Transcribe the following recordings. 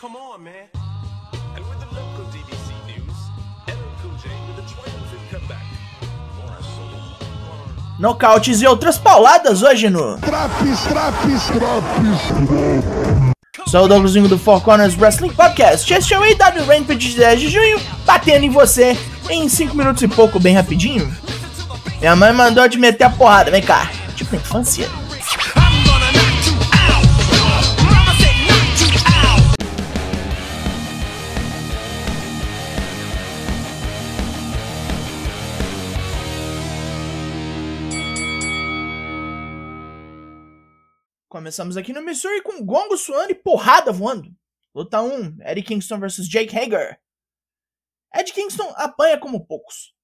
come on, man. And with the local DBC news, LL Cool J with a triumphant comeback. Nocautes e outras pauladas hoje no. Traps, traps, traps. Sou o Douglasinho do Four Corners Wrestling Podcast. Este é o AW Rampage de 10 de junho, batendo em você em 5 minutos e pouco, bem rapidinho. Minha mãe mandou te meter a porrada, vem cá. Tipo infância. Começamos aqui no Missouri com gongo suando e porrada voando. Luta 1, Eddie Kingston vs Jake Hager. Ed Kingston apanha como poucos.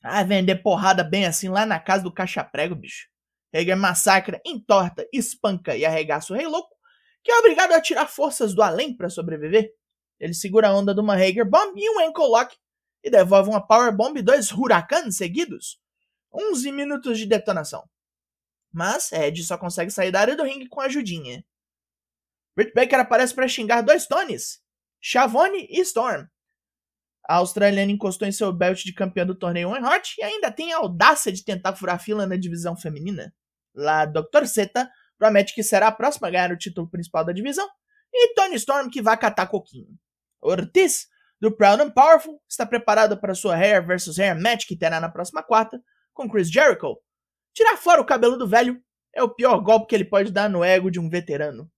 Ah, vender porrada bem assim lá na casa do caixa-prego, bicho. Hager massacra, entorta, espanca e arregaça o Rei Louco, que é obrigado a tirar forças do além para sobreviver. Ele segura a onda de uma Hager Bomb e um Ankle Lock e devolve uma Power Bomb e dois Huracans seguidos. 11 minutos de detonação. Mas Ed só consegue sair da área do ringue com a ajudinha. Britt Baker aparece para xingar dois Tonys, Shavone e Storm. A australiana encostou em seu belt de campeã do torneio One Hot e ainda tem a audácia de tentar furar fila na divisão feminina. Lá, Dr. Zeta promete que será a próxima a ganhar o título principal da divisão e Tony Storm que vai catar coquinho. Ortiz, do Proud and Powerful, está preparado para sua Hair vs Hair match que terá na próxima quarta com Chris Jericho. Tirar fora o cabelo do velho é o pior golpe que ele pode dar no ego de um veterano.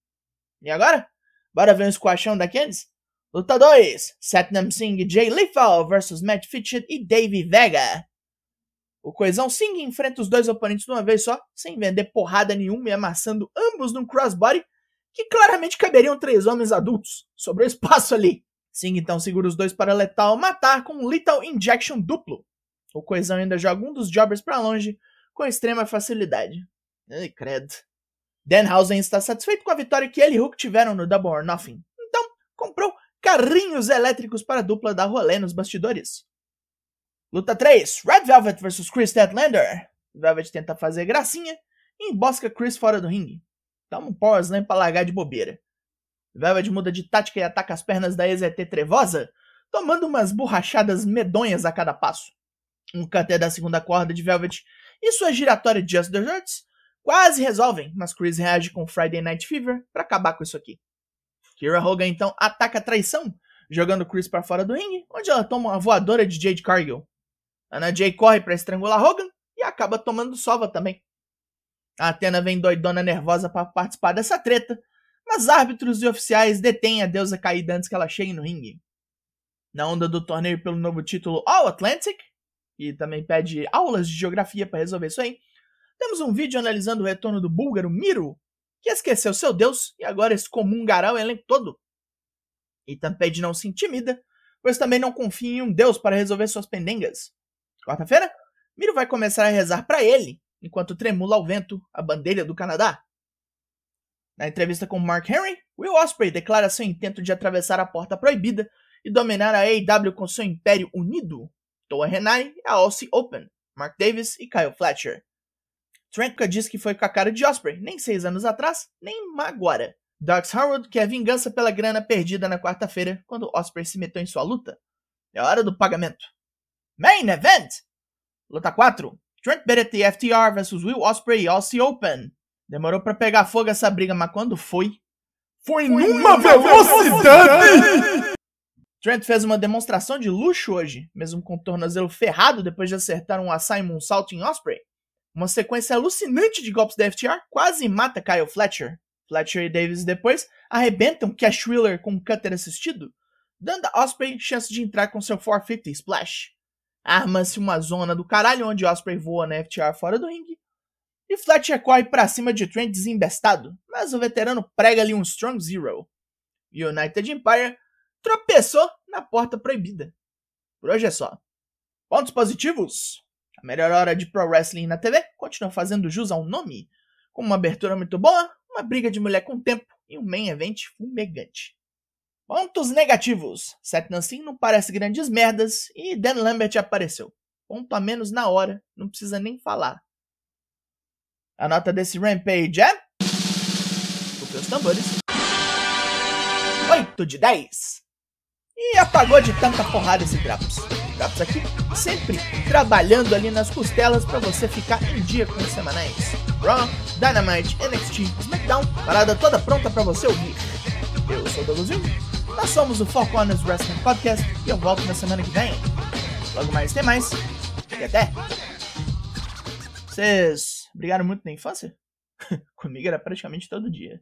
E agora? Bora ver um squashão da Candice? Luta 2: Satnam Singh Jay Lethal vs Matt Fitchett e Davey Vega. O Coesão Singh enfrenta os dois oponentes de uma vez só, sem vender porrada nenhuma e amassando ambos num crossbody que claramente caberiam três homens adultos. Sobrou espaço ali. Singh então segura os dois para Lethal matar com um Lethal Injection duplo. O Coesão ainda joga um dos jobbers para longe com extrema facilidade. Ai, credo. Danhausen está satisfeito com a vitória que ele e Hook tiveram no Double or Nothing. Então, comprou carrinhos elétricos para a dupla dar rolê nos bastidores. Luta 3: Red Velvet vs Chris Statlander. Velvet tenta fazer gracinha e embosca Chris fora do ringue. Dá um power slam pra largar de bobeira. Velvet muda de tática e ataca as pernas da EZT trevosa, tomando umas borrachadas medonhas a cada passo. Um cutter da segunda corda de Velvet e sua giratória Just Desserts quase resolvem, mas Chris reage com Friday Night Fever para acabar com isso aqui. Kira Hogan então ataca a traição, jogando Chris para fora do ringue, onde ela toma uma voadora de Jade Cargill. Ana Jay corre para estrangular Hogan e acaba tomando sova também. A Athena vem doidona nervosa para participar dessa treta, mas árbitros e oficiais detêm a deusa caída antes que ela chegue no ringue. Na onda do torneio pelo novo título All Atlantic, e também pede aulas de geografia para resolver isso aí, temos um vídeo analisando o retorno do búlgaro Miro, que esqueceu seu deus e agora excomungará o elenco todo. E Tampede não se intimida, pois também não confia em um deus para resolver suas pendengas. Quarta-feira, Miro vai começar a rezar para ele, enquanto tremula ao vento a bandeira do Canadá. Na entrevista com Mark Henry, Will Ospreay declara seu intento de atravessar a porta proibida e dominar a AEW com seu império unido. Toa Renai e a Aussie Open, Mark Davis e Kyle Fletcher. Tranka diz que foi com a cara de Osprey, nem seis anos atrás, nem agora. Dax Harwood quer vingança pela grana perdida na quarta-feira, quando Osprey se meteu em sua luta. É hora do pagamento. Main Event! Luta 4. Trent Bennett e FTR vs Will Osprey e Aussie Open. Demorou pra pegar fogo essa briga, mas quando foi? Foi numa velocidade! Trent fez uma demonstração de luxo hoje, mesmo com o tornozelo ferrado depois de acertar um Asai Moonsault em Osprey. Uma sequência alucinante de golpes da FTR quase mata Kyle Fletcher. Fletcher e Davis depois arrebentam Cash Wheeler com um cutter assistido, dando a Osprey chance de entrar com seu 450 Splash. Arma-se uma zona do caralho onde Osprey voa na FTR fora do ringue. E Fletcher corre pra cima de Trent desembestado, mas o veterano prega ali um Strong Zero. United Empire tropeçou na porta proibida. Por hoje é só. Pontos positivos? A melhor hora de pro wrestling na TV continua fazendo jus ao nome, com uma abertura muito boa, uma briga de mulher com tempo e um main event fumegante. Pontos negativos. Seth Nancy não parece grandes merdas e Dan Lambert apareceu. Ponto a menos na hora, não precisa nem falar. A nota desse Rampage é. Os seus tambores. 8 de 10. E apagou de tanta porrada esse Drops. Drops aqui sempre trabalhando ali nas costelas para você ficar em dia com os semanais. Raw, Dynamite, NXT, SmackDown, parada toda pronta para você ouvir. Eu sou o Douglas Jung, nós somos o Four Corners Wrestling Podcast e eu volto na semana que vem. Logo mais tem mais. E até! Vocês brigaram muito na infância? Comigo era praticamente todo dia.